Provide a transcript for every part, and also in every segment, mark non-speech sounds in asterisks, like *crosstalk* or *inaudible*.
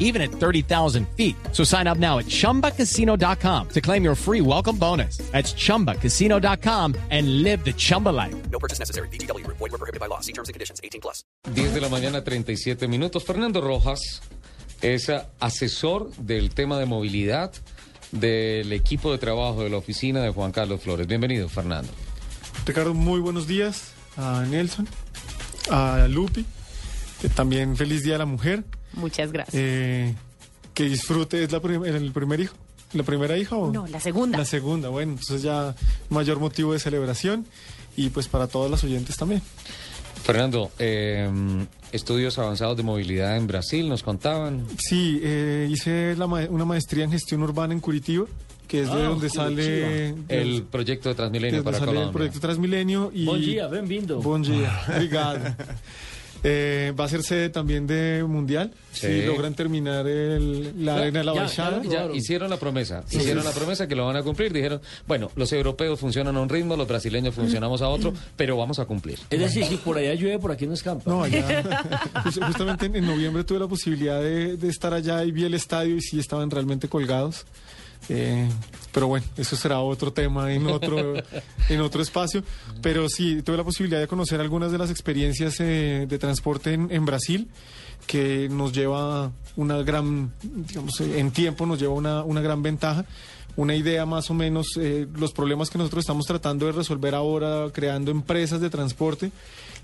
even at 30,000 feet. So sign up now at chumbacasino.com to claim your free welcome bonus. That's chumbacasino.com and live the Chumba life. No purchase necessary. BGW. Void were prohibited by law. See terms and conditions. 18 plus. 10 de la mañana, 37 minutos. Fernando Rojas es asesor del tema de movilidad del equipo de trabajo de la oficina de Juan Carlos Flores. Bienvenido, Fernando. Ricardo, muy buenos días a Nelson, a Lupi, eh, también feliz Día de la Mujer, Muchas gracias. eh, que disfrute, ¿es la prim- el primer hijo? ¿La primera hija o? no, la segunda. La segunda, bueno, entonces ya mayor motivo de celebración y pues para todas las oyentes también. Fernando, eh, estudios avanzados de movilidad en Brasil, nos contaban. Sí, eh, hice la ma- una maestría en gestión urbana en Curitiba, que es de donde sale El proyecto de de Transmilenio donde para sale el Colombia. proyecto Transmilenio y Bom dia, bem-vindo. Buen día, *laughs* obrigado. Eh, va a ser sede también de Mundial, Sí. si logran terminar el- la arena de la ya, Baixada. ya Ya Claro. hicieron la promesa, hicieron la promesa que lo van a cumplir. Dijeron, bueno, los europeos funcionan a un ritmo, los brasileños funcionamos a otro, pero vamos a cumplir. Es decir, si por allá llueve, por aquí no escampa. No, allá. *laughs* Jus- Justamente en, en noviembre tuve la posibilidad de, de estar allá y vi el estadio y sí estaban realmente colgados. Eh, pero bueno, eso será otro tema en otro, *laughs* en otro espacio. Pero sí, tuve la posibilidad de conocer algunas de las experiencias eh, de transporte en, en Brasil, que nos lleva una gran, digamos, eh, en tiempo nos lleva una, una gran ventaja. Una idea más o menos, eh, los problemas que nosotros estamos tratando de resolver ahora, creando empresas de transporte,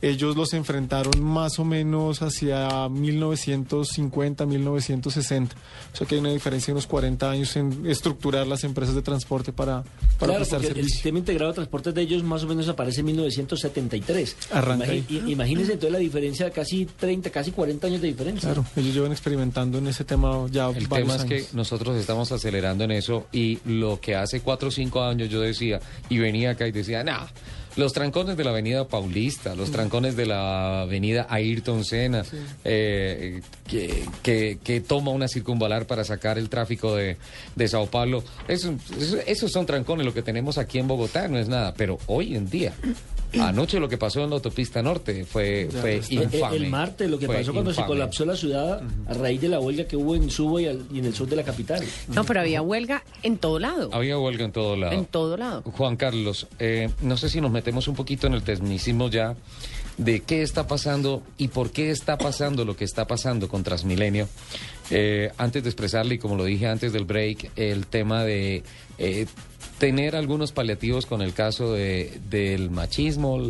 ellos los enfrentaron más o menos hacia 1950, 1960. O sea que hay una diferencia de unos 40 años en estructurar las empresas de transporte para, para Claro, prestar el servicio. sistema integrado de transportes de ellos más o menos aparece en 1973. Arranca ahí. i- Imagínense entonces la diferencia, casi 30, casi 40 años de diferencia. Claro, ellos llevan experimentando en ese tema ya El varios tema es que nosotros estamos acelerando en eso y lo que hace cuatro o cinco años yo decía y venía acá y decía, nah, los trancones de la avenida Paulista, los trancones de la avenida Ayrton Senna, eh, que, que- que toma una circunvalar para sacar el tráfico de, de Sao Paulo, eso- eso- esos son trancones, lo que tenemos aquí en Bogotá no es nada, pero hoy en día... *clears throat* Anoche lo que pasó en la autopista norte fue, fue Eh, eh, infame. El martes, lo que Fue pasó cuando se colapsó la ciudad a raíz de la huelga que hubo en Subo y, al- y en el sur de la capital. No, pero había huelga en todo lado. Había huelga en todo lado. En todo lado. Juan Carlos, eh, no sé si nos metemos un poquito en el tecnicismo ya de qué está pasando y por qué está pasando lo que está pasando con Transmilenio. Eh, antes de expresarle, y como lo dije antes del break, el tema de eh, tener algunos paliativos con el caso de, del machismo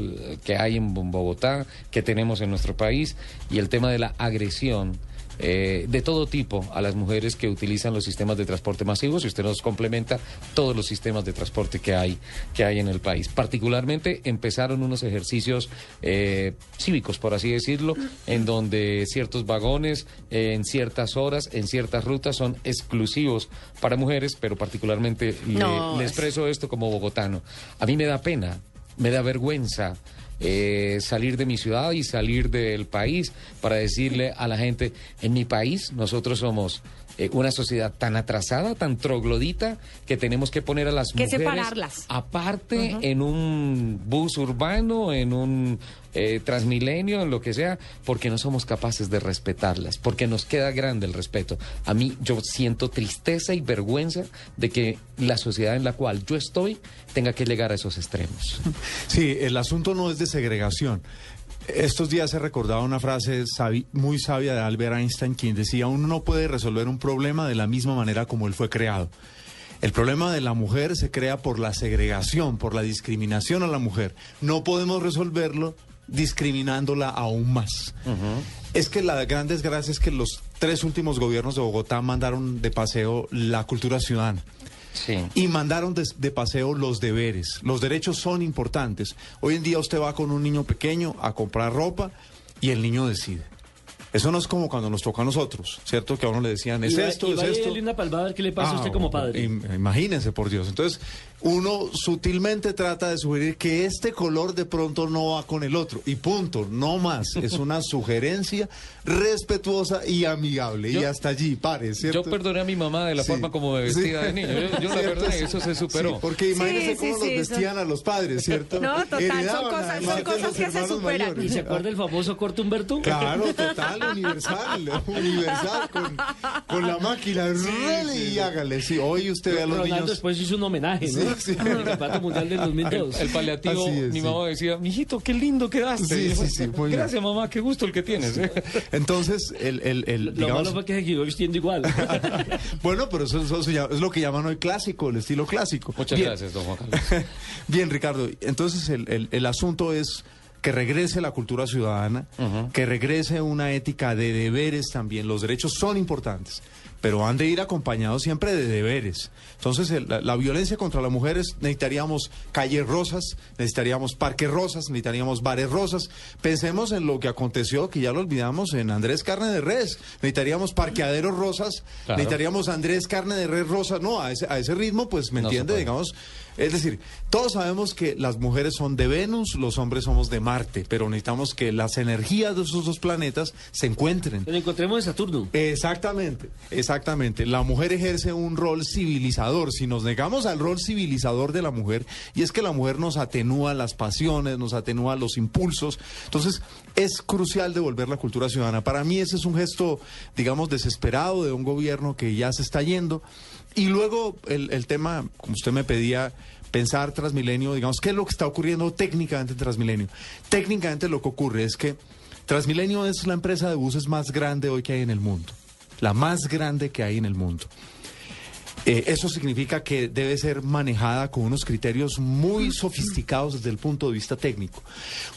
que hay en Bogotá, que tenemos en nuestro país, y el tema de la agresión eh, de todo tipo a las mujeres que utilizan los sistemas de transporte masivos y usted nos complementa todos los sistemas de transporte que hay que hay en el país. Particularmente empezaron unos ejercicios eh, cívicos, por así decirlo, en donde ciertos vagones eh, en ciertas horas, en ciertas rutas son exclusivos para mujeres, pero particularmente le- No, le es- expreso esto como bogotano. A mí me da pena, me da vergüenza eh, salir de mi ciudad y salir del país para decirle a la gente, en mi país nosotros somos eh, una sociedad tan atrasada, tan troglodita, que tenemos que poner a las Que mujeres separarlas. aparte en un bus urbano, en un eh, transmilenio, en lo que sea, porque no somos capaces de respetarlas, porque nos queda grande el respeto. A mí yo siento tristeza y vergüenza de que la sociedad en la cual yo estoy tenga que llegar a esos extremos. Sí, el asunto no es de segregación. Estos días he recordado una frase sabi- muy sabia de Albert Einstein, quien decía, uno no puede resolver un problema de la misma manera como él fue creado. El problema de la mujer se crea por la segregación, por la discriminación a la mujer. No podemos resolverlo discriminándola aún más. Es que la gran desgracia es que los tres últimos gobiernos de Bogotá mandaron de paseo la cultura ciudadana. Y mandaron de, de paseo los deberes. Los derechos son importantes. Hoy en día usted va con un niño pequeño a comprar ropa y el niño decide. Eso no es como cuando nos tocó a nosotros, ¿cierto? Que a uno le decían, es Y va- esto, y es esto. una palmada a ver qué le pasa a usted como padre. im- Imagínense, por Dios. Entonces, uno sutilmente trata de sugerir que este color de pronto no va con el otro. Y punto, no más. Es *laughs* una sugerencia respetuosa y amigable. y hasta allí, pare, ¿cierto? Yo perdoné a mi mamá de la Sí. forma como me vestía Sí. de niño. Yo, yo la perdoné, eso se superó. Sí, porque imagínense Sí, cómo sí, vestían a los padres, ¿cierto? *laughs* No, total, son cosas- son cosas los que se superan. mayores. ¿Y se acuerda el famoso Humberto? Claro, total, universal, *laughs* universal, con, con la máquina, rele y hágale. Sí, hoy usted ve a los Ronaldo niños. después hizo un homenaje, ¿no? Sí, sí. *laughs* El Campeonato Mundial del 2002. El paliativo, es, mi sí. mamá decía, mijito, qué lindo quedaste. Sí, sí, sí. Gracias, mamá, qué gusto el que tienes. ¿eh? Entonces, el, el, el, Lo digamos, malo fue que se quedó vistiendo igual. *laughs* bueno, pero eso, eso es lo que llaman hoy clásico, el estilo clásico. Muchas Bien. gracias, don Juan Carlos. Bien, Ricardo. Entonces, el, el- el asunto es que regrese la cultura ciudadana, que regrese una ética de deberes también. Los derechos son importantes, pero han de ir acompañados siempre de deberes. Entonces, el- la, la violencia contra las mujeres necesitaríamos calles rosas, necesitaríamos parques rosas, necesitaríamos bares rosas. Pensemos en lo que aconteció, que ya lo olvidamos, en Andrés Carne de Res. Necesitaríamos parqueaderos rosas, Claro. necesitaríamos Andrés Carne de Res rosa. No, a ese, a ese ritmo, pues, ¿me No entiende? Digamos, es decir, todos sabemos que las mujeres son de Venus, los hombres somos de Marte, pero necesitamos que las energías de esos dos planetas se encuentren. Nos encontremos en Saturno. Exactamente, exactamente. La mujer ejerce un rol civilizador. Si nos negamos al rol civilizador de la mujer, y es que la mujer nos atenúa las pasiones, nos atenúa los impulsos, entonces es crucial devolver la cultura ciudadana. Para mí ese es un gesto, digamos, desesperado de un gobierno que ya se está yendo. Y luego el, el tema, como usted me pedía, pensar Transmilenio, digamos, ¿qué es lo que está ocurriendo técnicamente en Transmilenio? Técnicamente lo que ocurre es que Transmilenio es la empresa de buses más grande hoy que hay en el mundo, la más grande que hay en el mundo. Eh, eso significa que debe ser manejada con unos criterios muy sofisticados desde el punto de vista técnico.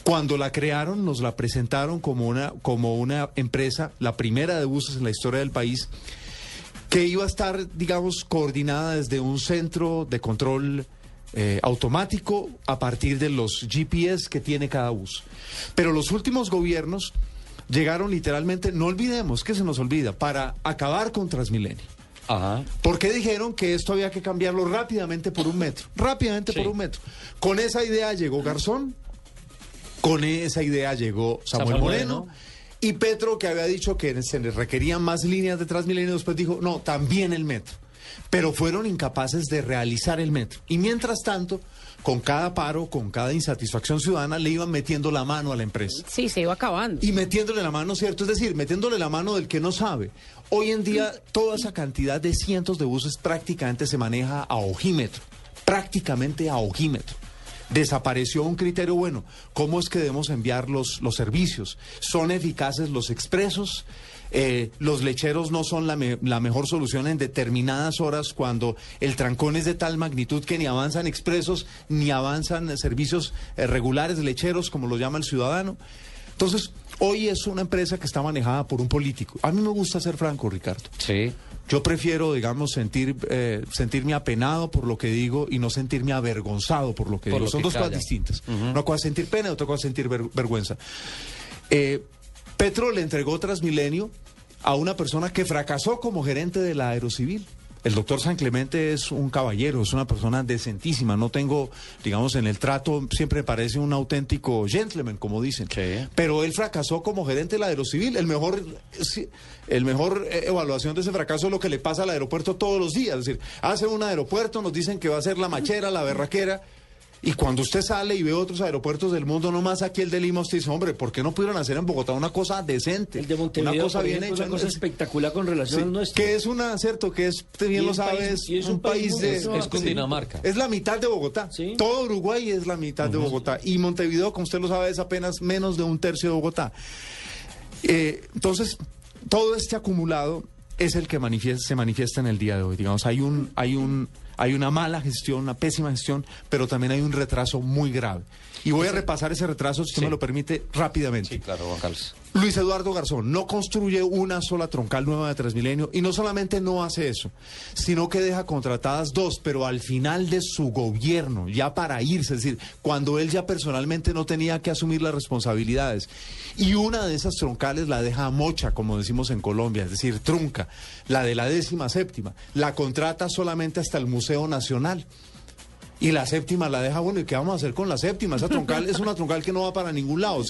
Cuando la crearon, nos la presentaron como una, como una empresa, la primera de buses en la historia del país, que iba a estar, digamos, coordinada desde un centro de control eh, automático a partir de los GPS que tiene cada bus. Pero los últimos gobiernos llegaron literalmente, no olvidemos que se nos olvida, para acabar con Transmilenio. Ajá. Porque dijeron que esto había que cambiarlo rápidamente por un metro. Rápidamente Sí. por un metro. Con esa idea llegó Garzón, con esa idea llegó Samuel, Samuel Moreno. Moreno. Y Petro, que había dicho que se le requerían más líneas de Transmilenio, después dijo, no, también el metro. Pero fueron incapaces de realizar el metro. Y mientras tanto, con cada paro, con cada insatisfacción ciudadana, le iban metiendo la mano a la empresa Sí, se iba acabando. y metiéndole la mano, ¿cierto? Es decir, metiéndole la mano del que no sabe. Hoy en día, toda esa cantidad de cientos de buses prácticamente se maneja a ojímetro, prácticamente a ojímetro. Desapareció un criterio bueno. ¿Cómo es que debemos enviar los, los servicios? ¿Son eficaces los expresos? Eh, los lecheros no son la, me- la mejor solución en determinadas horas cuando el trancón es de tal magnitud que ni avanzan expresos ni avanzan servicios eh, regulares lecheros como lo llama el ciudadano. Entonces, hoy es una empresa que está manejada por un político. A mí me gusta ser franco, Ricardo. Sí. Yo prefiero, digamos, sentir, eh, sentirme apenado por lo que digo y no sentirme avergonzado por lo que Por digo. lo Son que dos cosas distintas. Una cosa es sentir pena y otra cosa es sentir ver- vergüenza. Eh, Petro le entregó Transmilenio a una persona que fracasó como gerente de la Aerocivil. El doctor San Clemente es un caballero, es una persona decentísima. No tengo, digamos, en el trato, siempre parece un auténtico gentleman, como dicen. Pero él fracasó como gerente de la Aerocivil. El mejor, el mejor eh, evaluación de ese fracaso es lo que le pasa al aeropuerto todos los días. Es decir, hace un aeropuerto, nos dicen que va a ser la machera, la berraquera. Y cuando usted sale y ve otros aeropuertos del mundo, no más aquí el de Lima, usted dice, hombre, ¿por qué no pudieron hacer en Bogotá una cosa decente? El de Montevideo, una cosa bien ejemplo, hecha. una cosa Es- espectacular con relación Sí, al nuestro. que es una, cierto, que es, usted bien lo es sabe, país- es, y es un, país de... desigual. Es Cundinamarca. Es la mitad de Bogotá. Sí. Todo Uruguay es la mitad de Bogotá. Y Montevideo, como usted lo sabe, es apenas menos de un tercio de Bogotá. Eh, entonces, todo este acumulado es el que manifiesta- se manifiesta en el día de hoy. Digamos, hay un, hay un, hay una mala gestión, una pésima gestión, pero también hay un retraso muy grave. Y voy a repasar ese retraso, si usted me lo permite, rápidamente. Sí, claro, Juan Carlos. Luis Eduardo Garzón no construye una sola troncal nueva de Transmilenio y no solamente no hace eso, sino que deja contratadas dos, pero al final de su gobierno, ya para irse, es decir, cuando él ya personalmente no tenía que asumir las responsabilidades. Y una de esas troncales la deja a mocha, como decimos en Colombia, es decir, trunca, la de la décima séptima. La contrata solamente hasta el Museo Nacional. Y la séptima la deja, bueno, ¿y qué vamos a hacer con la séptima? Esa troncal es una troncal que no va para ningún lado.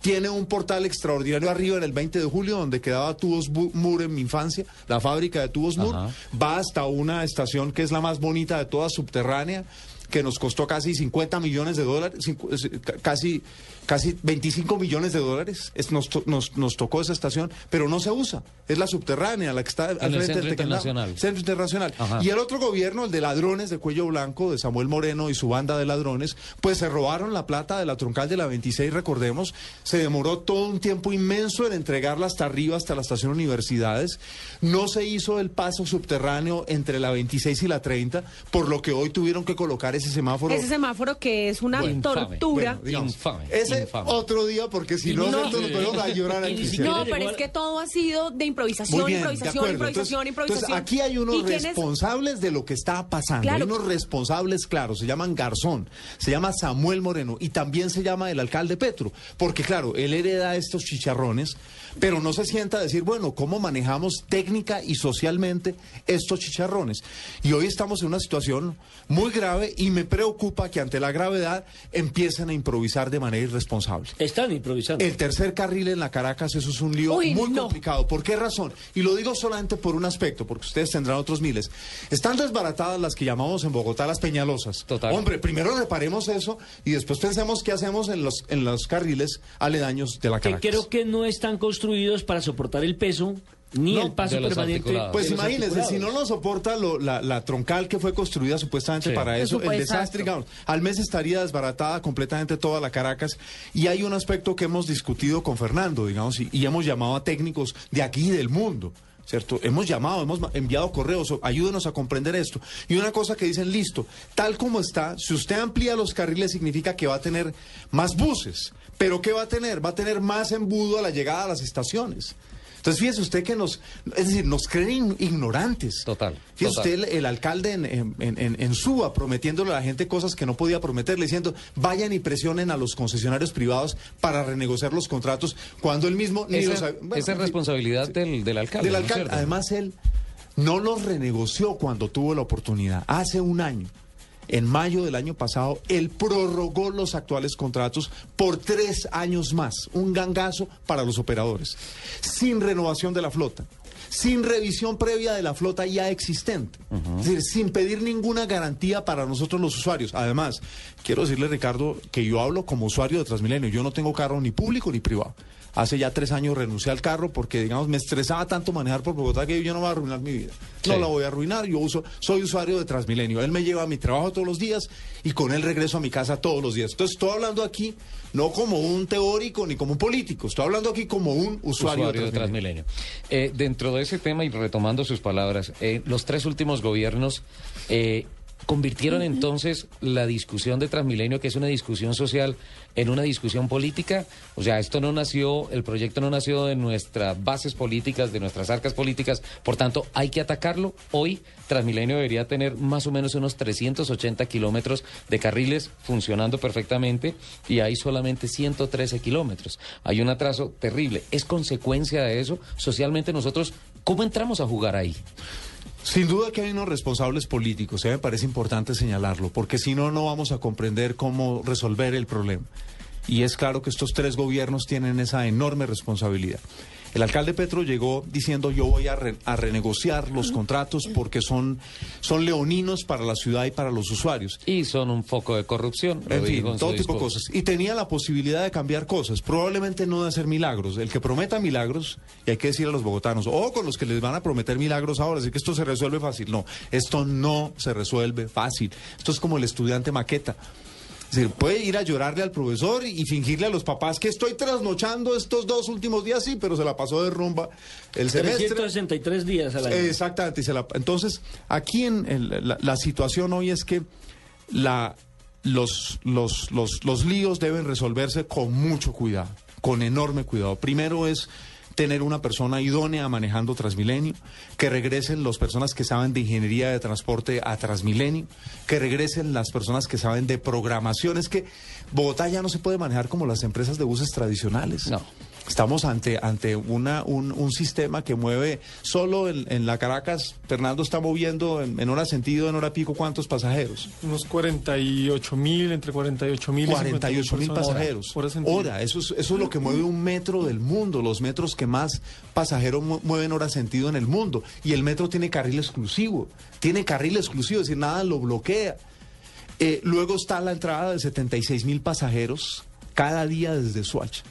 Tiene un portal extraordinario arriba en el 20 de julio, donde quedaba Tubos Mur en mi infancia, la fábrica de Tubos Mur. Ajá. Va hasta una estación que es la más bonita de todas, subterránea, que nos costó casi 50 millones de dólares, eh, ca- casi, casi 25 millones de dólares. Es- nos, nos, nos tocó esa estación, pero no se usa. Es la subterránea, la que está al el frente Centro del. Internacional. Centro Internacional. Ajá. Y el otro gobierno, el de ladrones de cuello blanco, de Samuel Moreno y su banda de ladrones, pues se robaron la plata de la troncal de la 26, recordemos. Se demoró todo un tiempo inmenso en entregarla hasta arriba, hasta la estación Universidades. No se hizo el paso subterráneo entre la 26 y la 30, por lo que hoy tuvieron que colocar ese semáforo. Ese semáforo que es una Bueno, infame. tortura. Bueno, digamos, Infame, ese infame. otro día, porque si no, no- nosotros nos ponemos a llorar siquiera No, pero es que todo ha sido de improvisación, bien, improvisación, improvisación, Entonces- improvisación. entonces, aquí hay unos responsables de lo que está pasando. Claro. Hay unos responsables claros. Se llaman Garzón, se llama Samuel Moreno y también se llama el alcalde Petro. Porque, claro, él hereda estos chicharrones, pero no se sienta a decir, bueno, ¿cómo manejamos técnica y socialmente estos chicharrones? Y hoy estamos en una situación muy grave y me preocupa que ante la gravedad empiecen a improvisar de manera irresponsable. Están improvisando. El tercer carril en la Caracas, eso es un lío Uy, muy no. complicado. ¿Por qué razón? Y lo digo solamente por un aspecto, porque ustedes tendrán otros miles. Están desbaratadas las que llamamos en Bogotá las peñalosas. Total. Hombre, primero reparemos eso y después pensemos qué hacemos en los, en los carriles aledaños de la que Caracas. creo que no están construidos para soportar el peso ni No, el paso permanente. Pues imagínense, si no lo soporta lo- la, la troncal que fue construida supuestamente Sí. para Es eso, el desastre. digamos, al mes estaría desbaratada completamente toda la Caracas. Y hay un aspecto que hemos discutido con Fernando, digamos, y, y hemos llamado a técnicos de aquí y del mundo. ¿Cierto? Hemos llamado, hemos enviado correos, ayúdenos a comprender esto. Y una cosa que dicen, listo, tal como está, si usted amplía los carriles significa que va a tener más buses. Pero ¿qué va a tener? Va a tener más embudo a la llegada a las estaciones. Entonces fíjese usted que nos, es decir, nos creen ignorantes. Total, Fíjese total. usted el, el alcalde en, en, en- en Suba prometiéndole a la gente cosas que no podía prometerle, diciendo vayan y presionen a los concesionarios privados para renegociar los contratos, cuando él mismo ni Esa, los bueno, esa es responsabilidad del, del alcalde. del ¿no es alcalde. Además, él no los renegoció cuando tuvo la oportunidad. Hace un año, en mayo del año pasado, él prorrogó los actuales contratos por tres años más. Un gangazo para los operadores. Sin renovación de la flota. Sin revisión previa de la flota ya existente. Es decir, sin pedir ninguna garantía para nosotros los usuarios. Además, quiero decirle, Ricardo, que yo hablo como usuario de Transmilenio. Yo no tengo carro ni público ni privado. Hace ya tres años renuncié al carro porque, digamos, me estresaba tanto manejar por Bogotá que yo no voy a arruinar mi vida. No Sí. la voy a arruinar. Yo uso, soy usuario de Transmilenio. Él me lleva a mi trabajo todos los días y con él regreso a mi casa todos los días. Entonces, estoy hablando aquí no como un teórico ni como un político. Estoy hablando aquí como un usuario, usuario de Transmilenio. Eh, dentro de ese tema y retomando sus palabras, eh, los tres últimos gobiernos eh, convirtieron entonces la discusión de Transmilenio, que es una discusión social, en una discusión política. O sea, esto no nació, el proyecto no nació de nuestras bases políticas, de nuestras arcas políticas, por tanto, hay que atacarlo. Hoy Transmilenio debería tener más o menos unos 380 kilómetros de carriles funcionando perfectamente y hay solamente 113 kilómetros. Hay un atraso terrible. ¿Es consecuencia de eso? Socialmente nosotros, ¿cómo entramos a jugar ahí? Sin duda que hay unos responsables políticos, mí me parece importante señalarlo, porque si no, no vamos a comprender cómo resolver el problema. Y es claro que estos tres gobiernos tienen esa enorme responsabilidad. El alcalde Petro llegó diciendo yo voy a, re- a renegociar los contratos porque son, son leoninos para la ciudad y para los usuarios. Y son un foco de corrupción. En fin, todo tipo de cosas. Y tenía la posibilidad de cambiar cosas, probablemente no de hacer milagros. El que prometa milagros, y hay que decir a los bogotanos, o con los que les van a prometer milagros ahora, así que esto se resuelve fácil. No, esto no se resuelve fácil. Esto es como el estudiante maqueta. Decir, puede ir a llorarle al profesor y fingirle a los papás que estoy trasnochando estos dos últimos días, sí, pero se la pasó de rumba el semestre. 363 días al año. Exactamente. y se la- entonces, aquí en, en la, la situación hoy es que la, los, los, los, los líos deben resolverse con mucho cuidado, con enorme cuidado. Primero es tener una persona idónea manejando Transmilenio, que regresen las personas que saben de ingeniería de transporte a Transmilenio, que regresen las personas que saben de programación. Es que Bogotá ya no se puede manejar como las empresas de buses tradicionales. No. Estamos ante, ante una, un, un sistema que mueve solo en, en la Caracas. Fernando está moviendo en, en hora sentido, en hora pico, ¿cuántos pasajeros? Unos 48 mil, entre 48 mil y 48 mil pasajeros. Hora eso es, eso es lo que mueve un metro del mundo, los metros que más pasajeros mu- mueven hora sentido en el mundo. Y el metro tiene carril exclusivo, tiene carril exclusivo, es decir, nada lo bloquea. Eh, luego está la entrada de 76 mil pasajeros cada día desde Suacha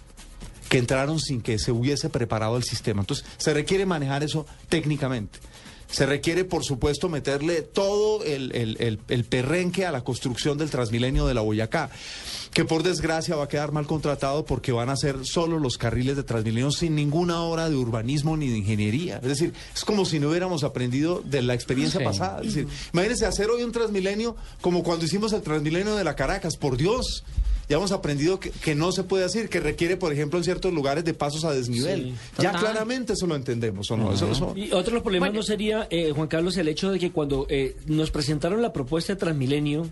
que entraron sin que se hubiese preparado el sistema. Entonces, se requiere manejar eso técnicamente. Se requiere, por supuesto, meterle todo el, el- el- el perrenque a la construcción del Transmilenio de la Boyacá, que por desgracia va a quedar mal contratado porque van a ser solo los carriles de Transmilenio sin ninguna hora de urbanismo ni de ingeniería. Es decir, es como si no hubiéramos aprendido de la experiencia pasada. Es decir, imagínense hacer hoy un Transmilenio como cuando hicimos el Transmilenio de la Caracas, por Dios. Ya hemos aprendido que, que no se puede hacer, que requiere, por ejemplo, en ciertos lugares de pasos a desnivel. Sí, ya claramente eso lo entendemos, ¿o no? Eso- eso- Y otro de los problemas Bueno. no sería, eh, Juan Carlos, el hecho de que cuando eh, nos presentaron la propuesta de Transmilenio,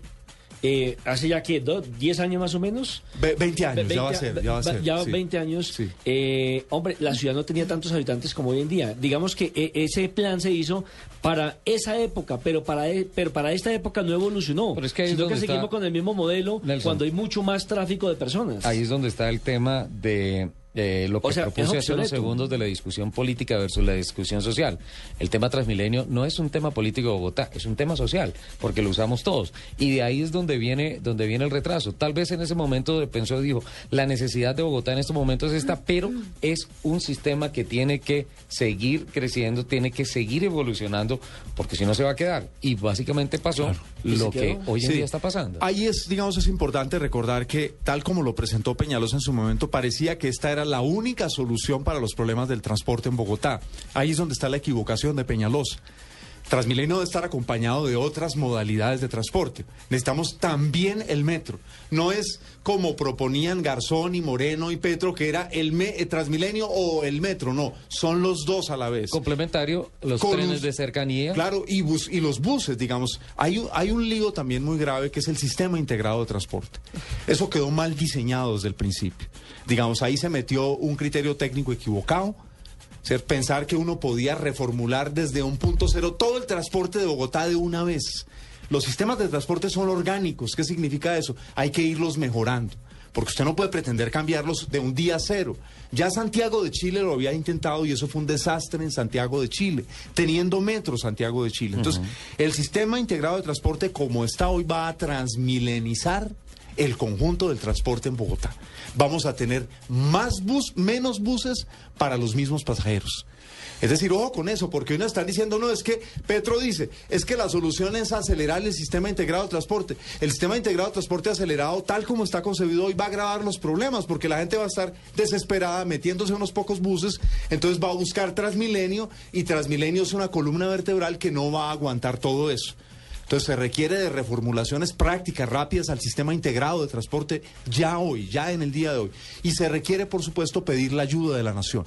eh, hace ya que, ¿do- ¿10 años más o menos? Ve- 20 años, ya va a 20 ser, ya va a ser. Ya sí. 20 años. Sí. Eh, hombre, la ciudad no tenía tantos habitantes como hoy en día. Digamos que eh, ese plan se hizo para esa época, pero para, e- pero para esta época no evolucionó. Pero es que ahí es sino que seguimos con el mismo modelo Nelson. cuando hay mucho más tráfico de personas. Ahí es donde está el tema de eh, lo que O sea, propuse hace unos segundos de la discusión política versus la discusión social. El tema Transmilenio no es un tema político de Bogotá, es un tema social, porque lo usamos todos. Y de ahí es donde viene, donde viene el retraso. Tal vez en ese momento de- pensó y dijo, la necesidad de Bogotá en estos momentos es esta, pero es un sistema que tiene que seguir creciendo, tiene que seguir evolucionando, porque si no se va a quedar. Y básicamente pasó ¿Y se lo que hoy en Sí. día está pasando. Ahí es, digamos, es importante recordar que, tal como lo presentó Peñalosa en su momento, parecía que esta era la única solución para los problemas del transporte en Bogotá. Ahí es donde está la equivocación de Peñalosa. Transmilenio debe estar acompañado de otras modalidades de transporte. Necesitamos también el metro. No es como proponían Garzón y Moreno y Petro, que era el me- eh, Transmilenio o el metro. No, son los dos a la vez. Complementario, los Con trenes de cercanía. Claro, y, bus, y los buses, digamos. Hay, un- hay un lío también muy grave que es el sistema integrado de transporte. Eso quedó mal diseñado desde el principio. Digamos, ahí se metió un criterio técnico equivocado. Ser, pensar que uno podía reformular desde un punto cero todo el transporte de Bogotá de una vez. Los sistemas de transporte son orgánicos. ¿Qué significa eso? Hay que irlos mejorando. Porque usted no puede pretender cambiarlos de un día a cero. Ya Santiago de Chile lo había intentado y eso fue un desastre en Santiago de Chile, teniendo metro Santiago de Chile. Entonces, el sistema integrado de transporte como está hoy va a transmilenizar el conjunto del transporte en Bogotá. Vamos a tener más bus, menos buses para los mismos pasajeros. Es decir, ojo con eso, porque hoy nos están diciendo, no, es que Petro dice, es que la solución es acelerar el sistema integrado de transporte. El sistema integrado de transporte acelerado, tal como está concebido hoy, va a agravar los problemas, porque la gente va a estar desesperada metiéndose en unos pocos buses, entonces va a buscar Transmilenio, y Transmilenio es una columna vertebral que no va a aguantar todo eso. Entonces se requiere de reformulaciones prácticas, rápidas al sistema integrado de transporte ya hoy, ya en el día de hoy. Y se requiere, por supuesto, pedir la ayuda de la nación.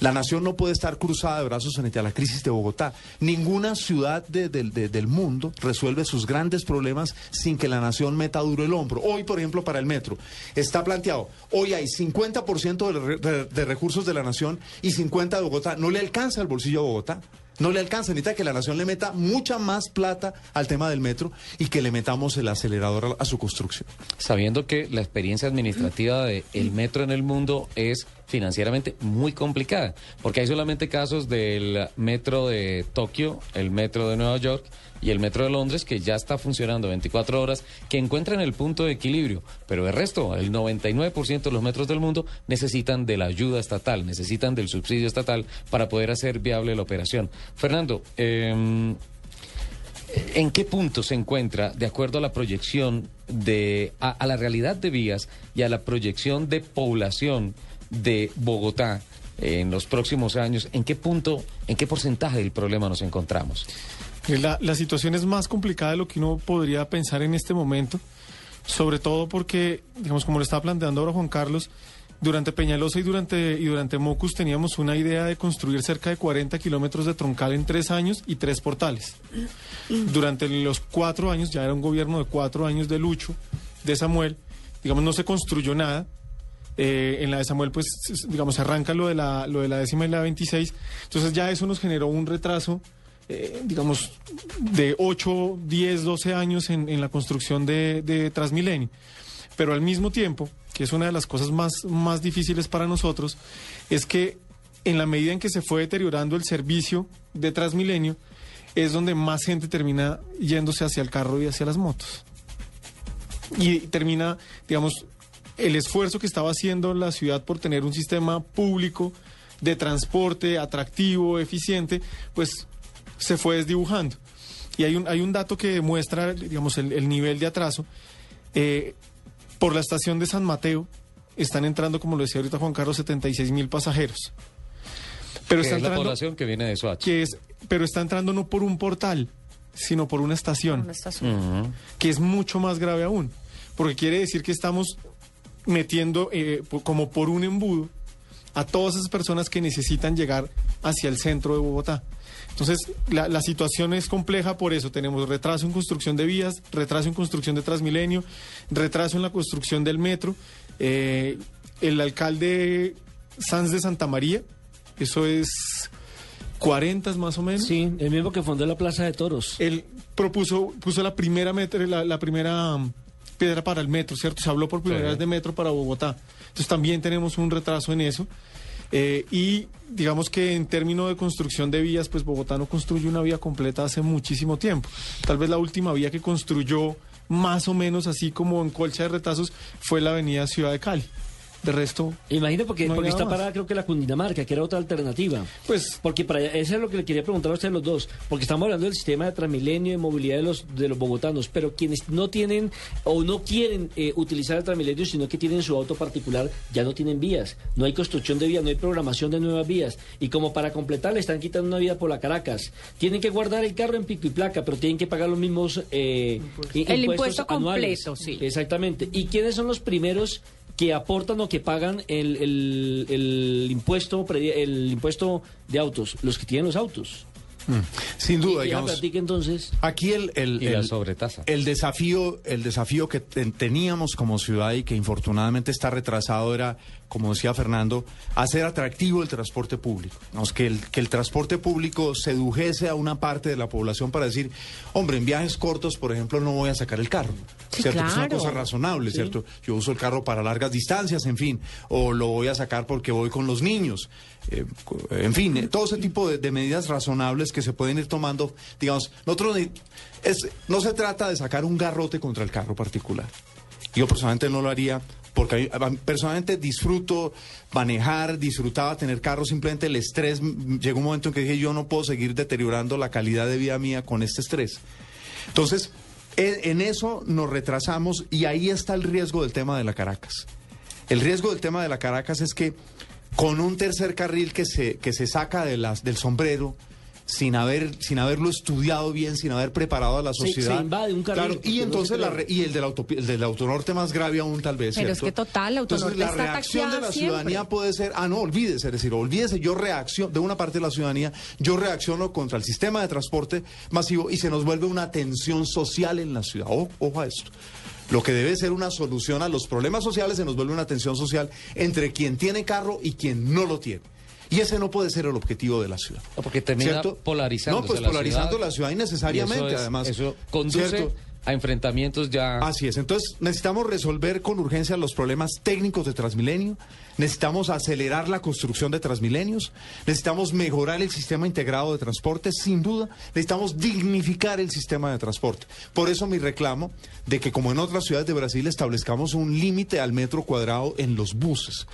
La nación no puede estar cruzada de brazos frente a la crisis de Bogotá. Ninguna ciudad de- de- de- del mundo resuelve sus grandes problemas sin que la nación meta duro el hombro. Hoy, por ejemplo, para el metro, está planteado, hoy hay 50% de, re- de- de recursos de la nación y 50% de Bogotá. No le alcanza el bolsillo Bogotá. No le alcanza, necesita que la nación le meta mucha más plata al tema del metro y que le metamos el acelerador a, su construcción. sabiendo que la experiencia administrativa del el metro en el mundo es financieramente muy complicada, porque hay solamente casos del metro de Tokio, el metro de Nueva York y el metro de Londres que ya está funcionando 24 horas, que encuentran el punto de equilibrio, pero el resto, el 99% de los metros del mundo necesitan de la ayuda estatal, necesitan del subsidio estatal para poder hacer viable la operación. Fernando, eh, ¿En qué punto se encuentra, de acuerdo a la proyección de, a la realidad de vías y a la proyección de población de Bogotá en los próximos años, ¿en qué punto, en qué porcentaje del problema nos encontramos? La, la situación es más complicada de lo que uno podría pensar en este momento, sobre todo porque, digamos, como lo estaba planteando ahora Juan Carlos, durante Peñalosa y durante, y durante Mocus teníamos una idea de construir cerca de 40 kilómetros de troncal en tres años y tres portales. Durante los cuatro años, ya era un gobierno de cuatro años de Lucho, de Samuel, digamos, no se construyó nada. Eh, en la de Samuel, pues, digamos, arranca lo de, la, lo de la décima y la 26. Entonces ya eso nos generó un retraso, eh, digamos, de 8, 10, 12 años en, en la construcción de, de Transmilenio. Pero al mismo tiempo, que es una de las cosas más, más difíciles para nosotros, es que en la medida en que se fue deteriorando el servicio de Transmilenio, es donde más gente termina yéndose hacia el carro y hacia las motos. Y termina, digamos, el esfuerzo que estaba haciendo la ciudad por tener un sistema público de transporte atractivo, eficiente, pues se fue desdibujando. Y hay un, hay un dato que demuestra, digamos, el, el nivel de atraso. Eh, por la estación de San Mateo están entrando, como lo decía ahorita Juan Carlos, 76 mil pasajeros. Pero Que está es la entrando, población que viene de Soacha. que es, pero está entrando no por un portal, sino por una estación Una estación. Que es mucho más grave aún, porque quiere decir que estamos metiendo eh, como por un embudo a todas esas personas que necesitan llegar hacia el centro de Bogotá. Entonces, la, la situación es compleja por eso. Tenemos retraso en construcción de vías, retraso en construcción de Transmilenio, retraso en la construcción del metro. Eh, el alcalde Sanz de Santa María, eso es 40 más o menos. Sí, el mismo que fundó la Plaza de Toros. Él propuso, puso la primera metro, la, la primera piedra para el metro, ¿cierto? Se habló por primera Sí. vez de metro para Bogotá. Entonces también tenemos un retraso en eso. Eh, y digamos que en términos de construcción de vías, pues Bogotá no construye una vía completa hace muchísimo tiempo. Tal vez la última vía que construyó más o menos así como en colcha de retazos fue la avenida Ciudad de Cali. De resto, Imagino porque, No porque está más. parada creo que la Cundinamarca, que era otra alternativa. pues Porque para eso es lo que le quería preguntar a ustedes los dos, porque estamos hablando del sistema de Transmilenio, de movilidad de los de los bogotanos, pero quienes no tienen o no quieren eh, utilizar el Transmilenio, sino que tienen su auto particular, ya no tienen vías, no hay construcción de vías, no hay programación de nuevas vías, y como para completar le están quitando una vía por la Caracas, tienen que guardar el carro en pico y placa, pero tienen que pagar los mismos eh, i- El impuestos impuesto anuales. completo, sí. Exactamente. ¿Y quiénes son los primeros que aportan o que pagan el, el- el impuesto el impuesto de autos? Los que tienen los autos. Sin Y- duda, y digamos. platique entonces. Aquí el, el, el- desafío, el desafío que ten- teníamos como ciudad y que infortunadamente está retrasado era, como decía Fernando, hacer atractivo el transporte público. Que, el, que el transporte público sedujese a una parte de la población para decir, hombre, en viajes cortos, por ejemplo, no voy a sacar el carro. Sí, ¿Cierto? Que es una claro. cosa razonable, ¿cierto? Yo uso el carro para largas distancias, en fin, o lo voy a sacar porque voy con los niños. Eh, en fin, eh, todo ese tipo de, de medidas razonables que se pueden ir tomando, digamos, nosotros es, no se trata de sacar un garrote contra el carro particular. Yo personalmente no lo haría porque personalmente disfruto manejar, disfrutaba tener carro, simplemente el estrés, llegó un momento en que dije yo no puedo seguir deteriorando la calidad de vida mía con este estrés. Entonces, e- en eso nos retrasamos y ahí está el riesgo del tema de la Caracas. El riesgo del tema de la Caracas es que con un tercer carril que se, que se saca de las, del sombrero, sin haber sin haberlo estudiado bien, sin haber preparado a la sociedad. se invade un carril, Claro, y entonces la re- y el del, el del autonorte más grave aún tal vez. Pero es que total, la Entonces autonorte la está reacción de la siempre. ciudadanía puede ser, ah no, olvídese, es decir, olvídese, yo reacciono, de una parte de la ciudadanía, yo reacciono contra el sistema de transporte masivo y se nos vuelve una tensión social en la ciudad. O- ojo a esto. Lo que debe ser una solución a los problemas sociales se nos vuelve una tensión social entre quien tiene carro y quien no lo tiene. Y ese no puede ser el objetivo de la ciudad. No, porque termina polarizando No, pues polarizando la ciudad innecesariamente, Y eso es- además. Eso conduce ¿Cierto? a enfrentamientos ya. Así es, entonces necesitamos resolver con urgencia los problemas técnicos de Transmilenio, necesitamos acelerar la construcción de Transmilenios, necesitamos mejorar el sistema integrado de transporte, sin duda, necesitamos dignificar el sistema de transporte. Por eso mi reclamo de que como en otras ciudades de Brasil establezcamos un límite al metro cuadrado en los buses.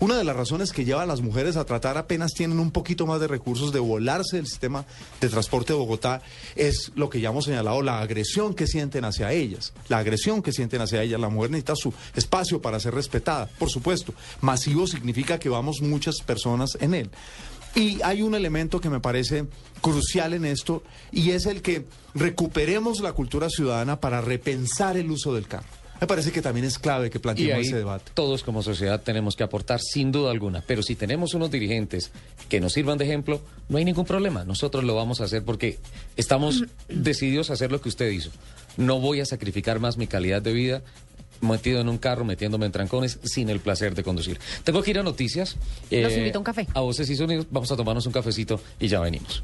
Una de las razones que lleva a las mujeres a tratar apenas tienen un poquito más de recursos de volarse del sistema de transporte de Bogotá es lo que ya hemos señalado, la agresión que sienten hacia ellas, la agresión que sienten hacia ellas. La mujer necesita su espacio para ser respetada, por supuesto. Masivo significa que vamos muchas personas en él. Y hay un elemento que me parece crucial en esto y es el que recuperemos la cultura ciudadana para repensar el uso del carro. Me parece que también es clave que Y planteemos ahí ese debate. todos como sociedad tenemos que aportar sin duda alguna. Pero si tenemos unos dirigentes que nos sirvan de ejemplo, no hay ningún problema. Nosotros lo vamos a hacer porque estamos *clears throat* decididos a hacer lo que usted hizo. No voy a sacrificar más mi calidad de vida metido en un carro, metiéndome en trancones, sin el placer de conducir. Tengo que ir a noticias. Los Eh, invito a un café. A voces y sonidos. Vamos a tomarnos un cafecito y ya venimos.